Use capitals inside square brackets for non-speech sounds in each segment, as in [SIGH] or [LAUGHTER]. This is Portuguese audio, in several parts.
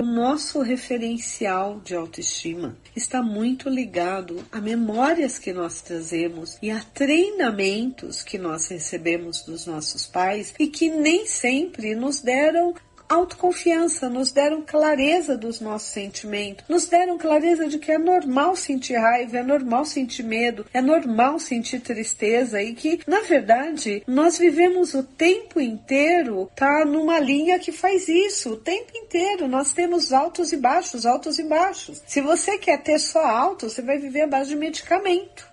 o nosso referencial de autoestima está muito ligado a memórias que nós trazemos e a treinamentos que nós recebemos dos nossos pais e que nem sempre nos deram autoconfiança, nos deram clareza dos nossos sentimentos, nos deram clareza de que é normal sentir raiva, é normal sentir medo, é normal sentir tristeza e que, na verdade, nós vivemos o tempo inteiro, tá numa linha que faz isso, o tempo inteiro. Nós temos altos e baixos, altos e baixos. Se você quer ter só alto, você vai viver à base de medicamento.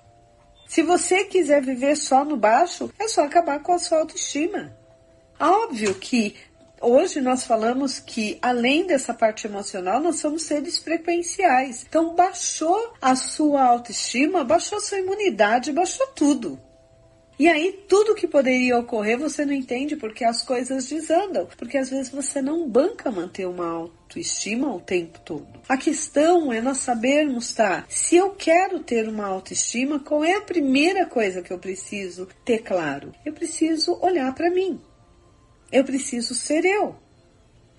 Se você quiser viver só no baixo, é só acabar com a sua autoestima. Óbvio que Hoje nós falamos que, além dessa parte emocional, nós somos seres frequenciais. Então, baixou a sua autoestima, baixou a sua imunidade, baixou tudo. E aí, tudo que poderia ocorrer você não entende porque as coisas desandam. Porque às vezes você não banca manter uma autoestima o tempo todo. A questão é nós sabermos, tá? Se eu quero ter uma autoestima, qual é a primeira coisa que eu preciso ter claro? Eu preciso olhar para mim. Eu preciso ser eu.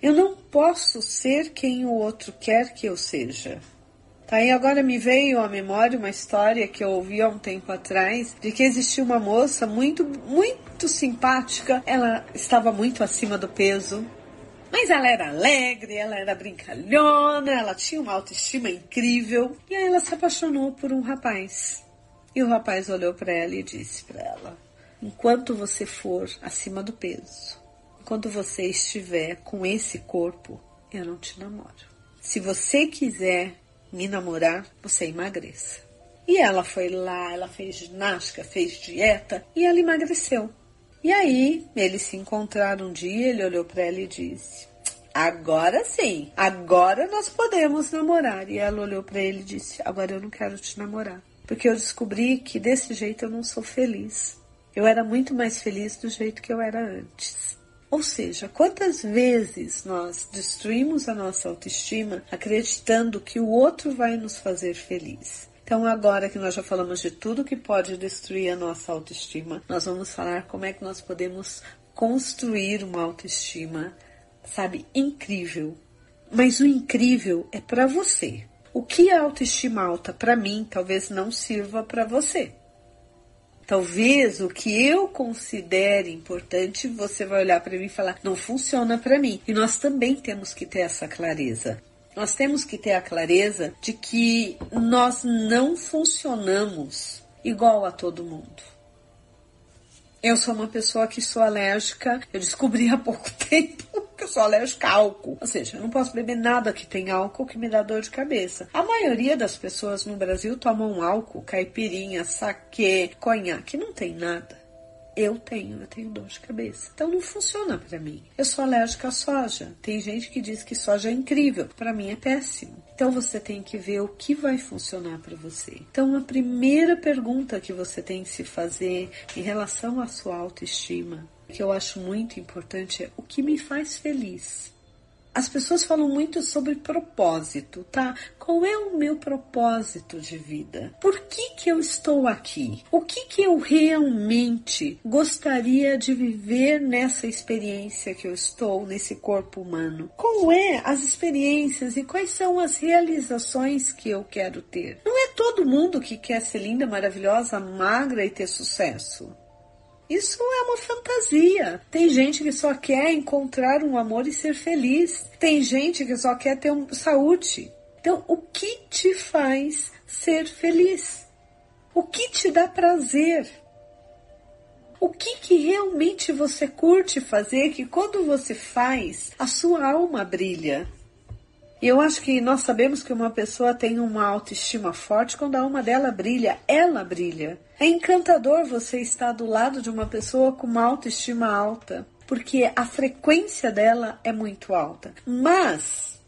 Eu não posso ser quem o outro quer que eu seja. Tá, e agora me veio à memória uma história que eu ouvi há um tempo atrás de que existia uma moça muito, muito simpática. Ela estava muito acima do peso, mas ela era alegre, ela era brincalhona, ela tinha uma autoestima incrível. E aí ela se apaixonou por um rapaz. E o rapaz olhou para ela e disse para ela: Enquanto você for acima do peso, quando você estiver com esse corpo, eu não te namoro. Se você quiser me namorar, você emagreça. E ela foi lá, ela fez ginástica, fez dieta e ela emagreceu. E aí, eles se encontraram um dia, ele olhou para ela e disse: Agora sim, agora nós podemos namorar. E ela olhou para ele e disse: Agora eu não quero te namorar, porque eu descobri que desse jeito eu não sou feliz. Eu era muito mais feliz do jeito que eu era antes. Ou seja, quantas vezes nós destruímos a nossa autoestima acreditando que o outro vai nos fazer feliz? Então, agora que nós já falamos de tudo que pode destruir a nossa autoestima, nós vamos falar como é que nós podemos construir uma autoestima, sabe, incrível. Mas o incrível é para você. O que é autoestima alta para mim talvez não sirva para você. Talvez o que eu considere importante, você vai olhar para mim e falar, não funciona para mim. E nós também temos que ter essa clareza. Nós temos que ter a clareza de que nós não funcionamos igual a todo mundo. Eu sou uma pessoa que sou alérgica, eu descobri há pouco [LAUGHS] tempo que eu sou alérgica a álcool. Ou seja, eu não posso beber nada que tem álcool que me dá dor de cabeça. A maioria das pessoas no Brasil tomam álcool, caipirinha, saquê, conhaque, não tem nada. Eu tenho, eu tenho dor de cabeça. Então não funciona para mim. Eu sou alérgica à soja. Tem gente que diz que soja é incrível. Para mim é péssimo. Então você tem que ver o que vai funcionar para você. Então a primeira pergunta que você tem que se fazer em relação à sua autoestima, que eu acho muito importante é o que me faz feliz. As pessoas falam muito sobre propósito, tá? Qual é o meu propósito de vida? Por que que eu estou aqui? O que que eu realmente gostaria de viver nessa experiência que eu estou, nesse corpo humano? Qual é as experiências e quais são as realizações que eu quero ter? Não é todo mundo que quer ser linda, maravilhosa, magra e ter sucesso. Isso é uma fantasia. Tem gente que só quer encontrar um amor e ser feliz. Tem gente que só quer ter um, saúde. Então, o que te faz ser feliz? O que te dá prazer? O que, que realmente você curte fazer que quando você faz, a sua alma brilha? E eu acho que nós sabemos que uma pessoa tem uma autoestima forte quando a alma dela brilha, ela brilha. É encantador você estar do lado de uma pessoa com uma autoestima alta, porque a frequência dela é muito alta. Mas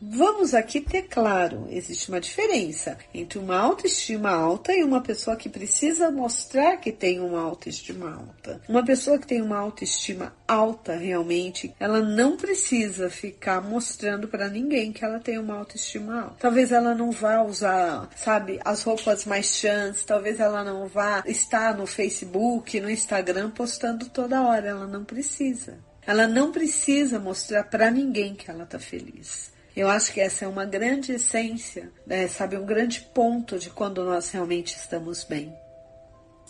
Vamos aqui ter claro, existe uma diferença entre uma autoestima alta e uma pessoa que precisa mostrar que tem uma autoestima alta. Uma pessoa que tem uma autoestima alta realmente, ela não precisa ficar mostrando para ninguém que ela tem uma autoestima alta. Talvez ela não vá usar, sabe, as roupas mais chãs, talvez ela não vá estar no Facebook, no Instagram postando toda hora, ela não precisa. Ela não precisa mostrar para ninguém que ela tá feliz. Eu acho que essa é uma grande essência, né, sabe, um grande ponto de quando nós realmente estamos bem.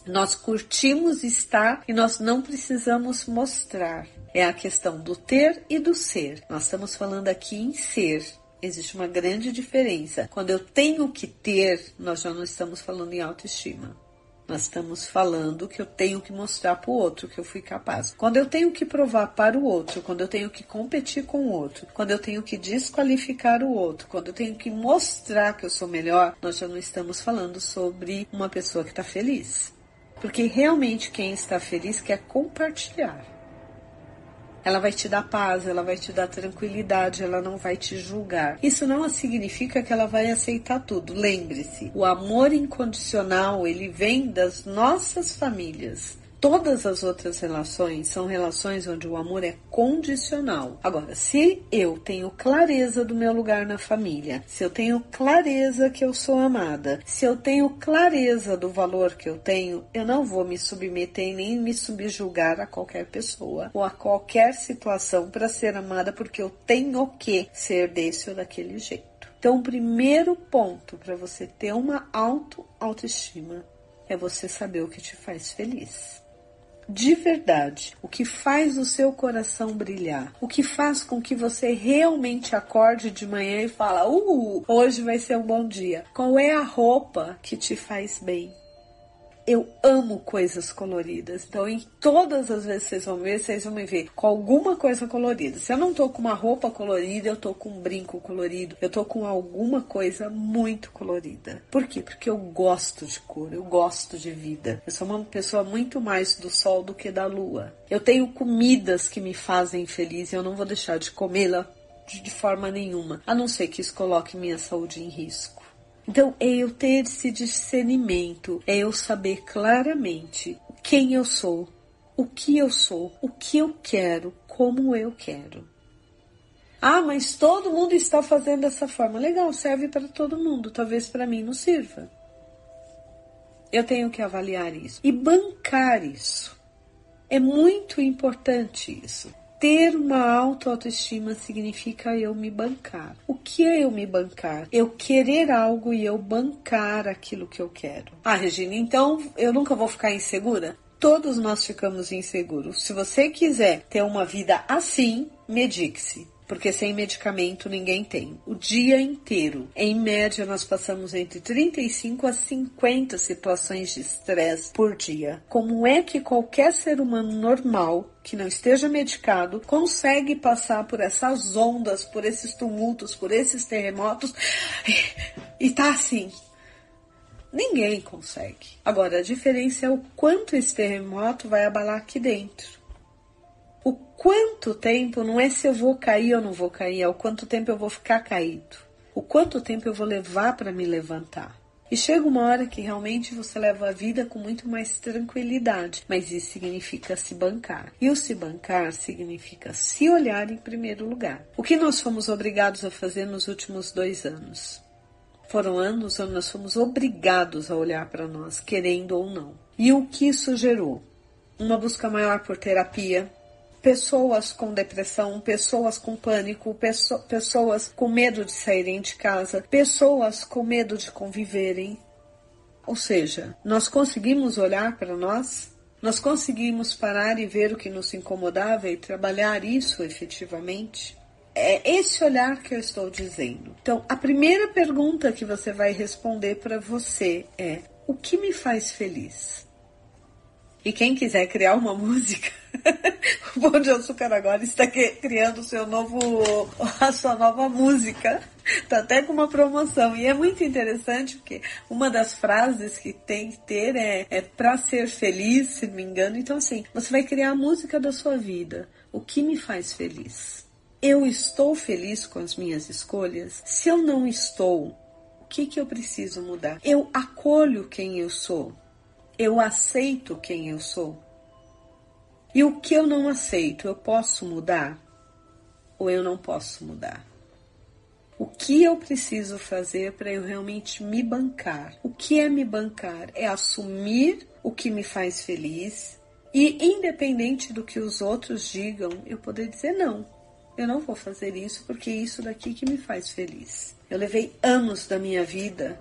Nós curtimos estar e nós não precisamos mostrar. É a questão do ter e do ser. Nós estamos falando aqui em ser. Existe uma grande diferença. Quando eu tenho que ter, nós já não estamos falando em autoestima. Nós estamos falando que eu tenho que mostrar para o outro que eu fui capaz. Quando eu tenho que provar para o outro, quando eu tenho que competir com o outro, quando eu tenho que desqualificar o outro, quando eu tenho que mostrar que eu sou melhor, nós já não estamos falando sobre uma pessoa que está feliz. Porque realmente quem está feliz quer compartilhar ela vai te dar paz, ela vai te dar tranquilidade, ela não vai te julgar. Isso não significa que ela vai aceitar tudo. Lembre-se, o amor incondicional, ele vem das nossas famílias. Todas as outras relações são relações onde o amor é condicional. Agora, se eu tenho clareza do meu lugar na família, se eu tenho clareza que eu sou amada, se eu tenho clareza do valor que eu tenho, eu não vou me submeter nem me subjugar a qualquer pessoa ou a qualquer situação para ser amada porque eu tenho que ser desse ou daquele jeito. Então, o primeiro ponto para você ter uma auto autoestima é você saber o que te faz feliz de verdade, o que faz o seu coração brilhar, o que faz com que você realmente acorde de manhã e fala: "Uh, hoje vai ser um bom dia". Qual é a roupa que te faz bem? Eu amo coisas coloridas. Então, em todas as vezes que vocês vão ver, vocês vão me ver com alguma coisa colorida. Se eu não tô com uma roupa colorida, eu tô com um brinco colorido. Eu tô com alguma coisa muito colorida. Por quê? Porque eu gosto de cor, eu gosto de vida. Eu sou uma pessoa muito mais do sol do que da lua. Eu tenho comidas que me fazem feliz e eu não vou deixar de comê-la de forma nenhuma, a não ser que isso coloque minha saúde em risco. Então, é eu ter esse discernimento, é eu saber claramente quem eu sou, o que eu sou, o que eu quero, como eu quero. Ah, mas todo mundo está fazendo dessa forma. Legal, serve para todo mundo, talvez para mim não sirva. Eu tenho que avaliar isso e bancar isso. É muito importante isso. Ter uma alta autoestima significa eu me bancar. O que é eu me bancar? Eu querer algo e eu bancar aquilo que eu quero. Ah, Regina, então eu nunca vou ficar insegura? Todos nós ficamos inseguros. Se você quiser ter uma vida assim, medique-se porque sem medicamento ninguém tem. O dia inteiro. Em média, nós passamos entre 35 a 50 situações de estresse por dia. Como é que qualquer ser humano normal que não esteja medicado consegue passar por essas ondas, por esses tumultos, por esses terremotos [LAUGHS] e tá assim? Ninguém consegue. Agora, a diferença é o quanto esse terremoto vai abalar aqui dentro. Quanto tempo não é se eu vou cair ou não vou cair, é o quanto tempo eu vou ficar caído. O quanto tempo eu vou levar para me levantar. E chega uma hora que realmente você leva a vida com muito mais tranquilidade, mas isso significa se bancar. E o se bancar significa se olhar em primeiro lugar. O que nós fomos obrigados a fazer nos últimos dois anos? Foram anos onde nós fomos obrigados a olhar para nós, querendo ou não. E o que isso gerou? Uma busca maior por terapia, pessoas com depressão, pessoas com pânico, pessoas com medo de saírem de casa, pessoas com medo de conviverem. Ou seja, nós conseguimos olhar para nós, nós conseguimos parar e ver o que nos incomodava e trabalhar isso efetivamente. É esse olhar que eu estou dizendo. Então, a primeira pergunta que você vai responder para você é: o que me faz feliz? E quem quiser criar uma [LAUGHS] música, o Bom de Açúcar agora está criando seu novo, a sua nova música. Tá até com uma promoção. E é muito interessante porque uma das frases que tem que ter é, é para ser feliz, se me engano. Então, assim, você vai criar a música da sua vida. O que me faz feliz? Eu estou feliz com as minhas escolhas? Se eu não estou, o que, que eu preciso mudar? Eu acolho quem eu sou. Eu aceito quem eu sou. E o que eu não aceito, eu posso mudar? Ou eu não posso mudar? O que eu preciso fazer para eu realmente me bancar? O que é me bancar? É assumir o que me faz feliz e, independente do que os outros digam, eu poder dizer não. Eu não vou fazer isso porque é isso daqui que me faz feliz. Eu levei anos da minha vida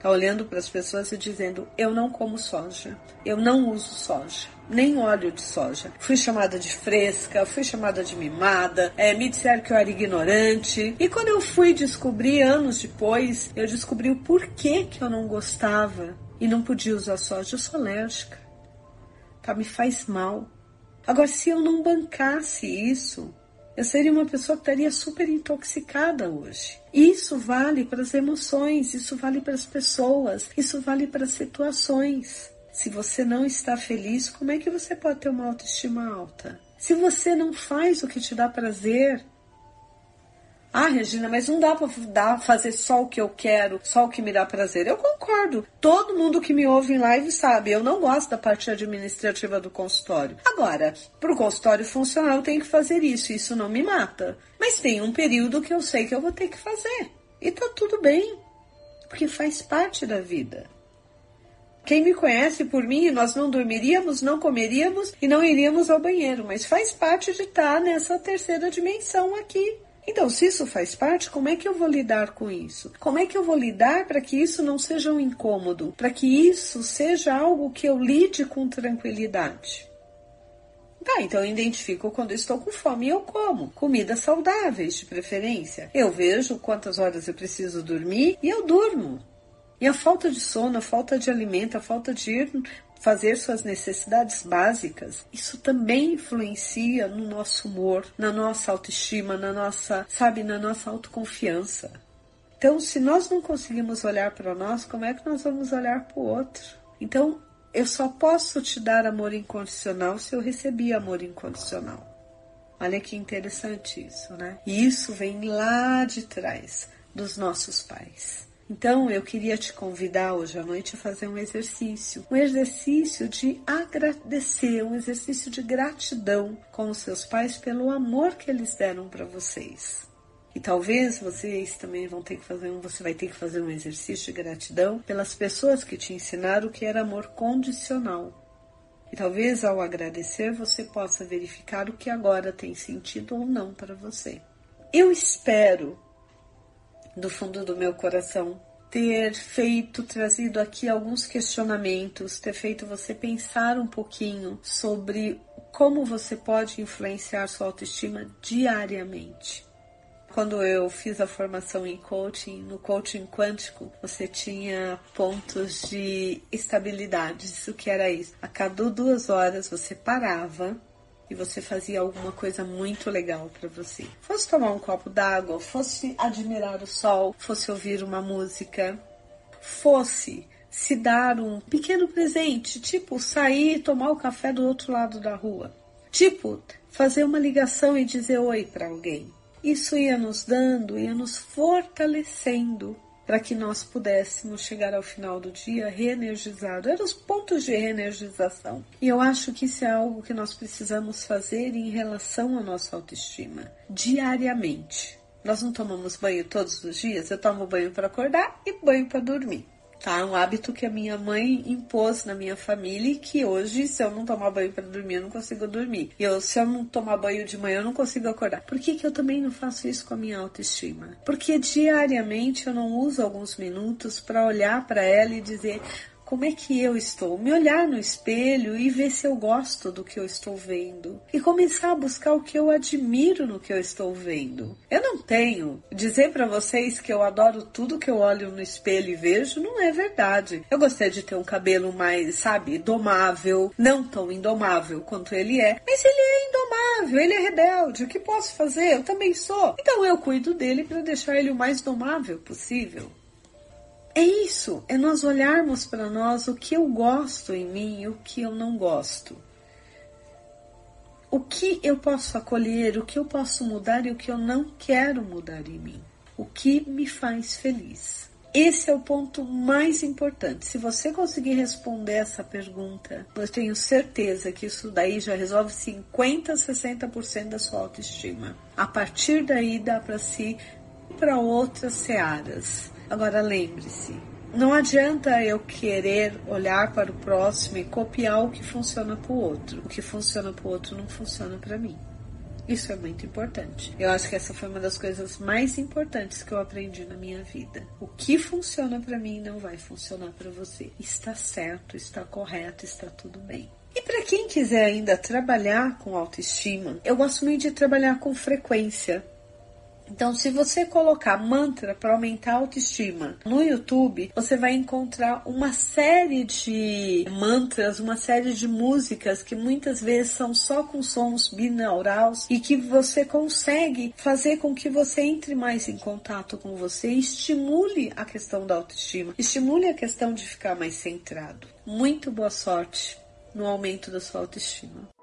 tá olhando para as pessoas e dizendo: eu não como soja, eu não uso soja, nem óleo de soja. Fui chamada de fresca, fui chamada de mimada, é, me disseram que eu era ignorante. E quando eu fui descobrir anos depois, eu descobri o porquê que eu não gostava e não podia usar soja. Eu sou alérgica, tá? Me faz mal. Agora, se eu não bancasse isso, eu seria uma pessoa que estaria super intoxicada hoje. Isso vale para as emoções, isso vale para as pessoas, isso vale para as situações. Se você não está feliz, como é que você pode ter uma autoestima alta? Se você não faz o que te dá prazer, ah, Regina, mas não dá para fazer só o que eu quero, só o que me dá prazer. Eu concordo. Todo mundo que me ouve em live sabe, eu não gosto da parte administrativa do consultório. Agora, para o consultório funcionar, eu tenho que fazer isso. Isso não me mata. Mas tem um período que eu sei que eu vou ter que fazer. E tá tudo bem, porque faz parte da vida. Quem me conhece por mim, nós não dormiríamos, não comeríamos e não iríamos ao banheiro, mas faz parte de estar nessa terceira dimensão aqui. Então, se isso faz parte, como é que eu vou lidar com isso? Como é que eu vou lidar para que isso não seja um incômodo? Para que isso seja algo que eu lide com tranquilidade? Tá, então eu identifico quando estou com fome e eu como. Comidas saudáveis, de preferência. Eu vejo quantas horas eu preciso dormir e eu durmo. E a falta de sono, a falta de alimento, a falta de ir fazer suas necessidades básicas, isso também influencia no nosso humor, na nossa autoestima, na nossa, sabe, na nossa autoconfiança. Então, se nós não conseguimos olhar para nós, como é que nós vamos olhar para o outro? Então, eu só posso te dar amor incondicional se eu recebi amor incondicional. Olha que interessante isso, né? E isso vem lá de trás dos nossos pais. Então eu queria te convidar hoje à noite a fazer um exercício, um exercício de agradecer, um exercício de gratidão com os seus pais pelo amor que eles deram para vocês. E talvez vocês também vão ter que fazer um, você vai ter que fazer um exercício de gratidão pelas pessoas que te ensinaram o que era amor condicional. E talvez ao agradecer você possa verificar o que agora tem sentido ou não para você. Eu espero do fundo do meu coração ter feito, trazido aqui alguns questionamentos, ter feito você pensar um pouquinho sobre como você pode influenciar sua autoestima diariamente. Quando eu fiz a formação em coaching, no coaching quântico, você tinha pontos de estabilidade. Isso que era isso. A cada duas horas você parava e você fazia alguma coisa muito legal para você. Fosse tomar um copo d'água, fosse admirar o sol, fosse ouvir uma música, fosse se dar um pequeno presente, tipo sair e tomar o café do outro lado da rua, tipo fazer uma ligação e dizer oi para alguém. Isso ia nos dando, ia nos fortalecendo para que nós pudéssemos chegar ao final do dia reenergizado. Eram os pontos de reenergização. E eu acho que isso é algo que nós precisamos fazer em relação à nossa autoestima, diariamente. Nós não tomamos banho todos os dias, eu tomo banho para acordar e banho para dormir tá? Um hábito que a minha mãe impôs na minha família e que hoje, se eu não tomar banho para dormir, eu não consigo dormir. E eu, se eu não tomar banho de manhã, eu não consigo acordar. Por que, que eu também não faço isso com a minha autoestima? Porque diariamente eu não uso alguns minutos para olhar para ela e dizer como é que eu estou, me olhar no espelho e ver se eu gosto do que eu estou vendo e começar a buscar o que eu admiro no que eu estou vendo. Eu não tenho dizer para vocês que eu adoro tudo que eu olho no espelho e vejo, não é verdade. Eu gostaria de ter um cabelo mais, sabe, domável, não tão indomável quanto ele é, mas ele é indomável, ele é rebelde. O que posso fazer? Eu também sou. Então eu cuido dele para deixar ele o mais domável possível. É isso, é nós olharmos para nós o que eu gosto em mim e o que eu não gosto. O que eu posso acolher, o que eu posso mudar e o que eu não quero mudar em mim? O que me faz feliz? Esse é o ponto mais importante. Se você conseguir responder essa pergunta, eu tenho certeza que isso daí já resolve 50, 60% da sua autoestima. A partir daí dá para se para outras searas. Agora lembre-se, não adianta eu querer olhar para o próximo e copiar o que funciona para o outro. O que funciona para o outro não funciona para mim. Isso é muito importante. Eu acho que essa foi uma das coisas mais importantes que eu aprendi na minha vida. O que funciona para mim não vai funcionar para você. Está certo, está correto, está tudo bem. E para quem quiser ainda trabalhar com autoestima, eu gosto muito de trabalhar com frequência. Então, se você colocar mantra para aumentar a autoestima no YouTube, você vai encontrar uma série de mantras, uma série de músicas que muitas vezes são só com sons binaurais e que você consegue fazer com que você entre mais em contato com você e estimule a questão da autoestima, estimule a questão de ficar mais centrado. Muito boa sorte no aumento da sua autoestima.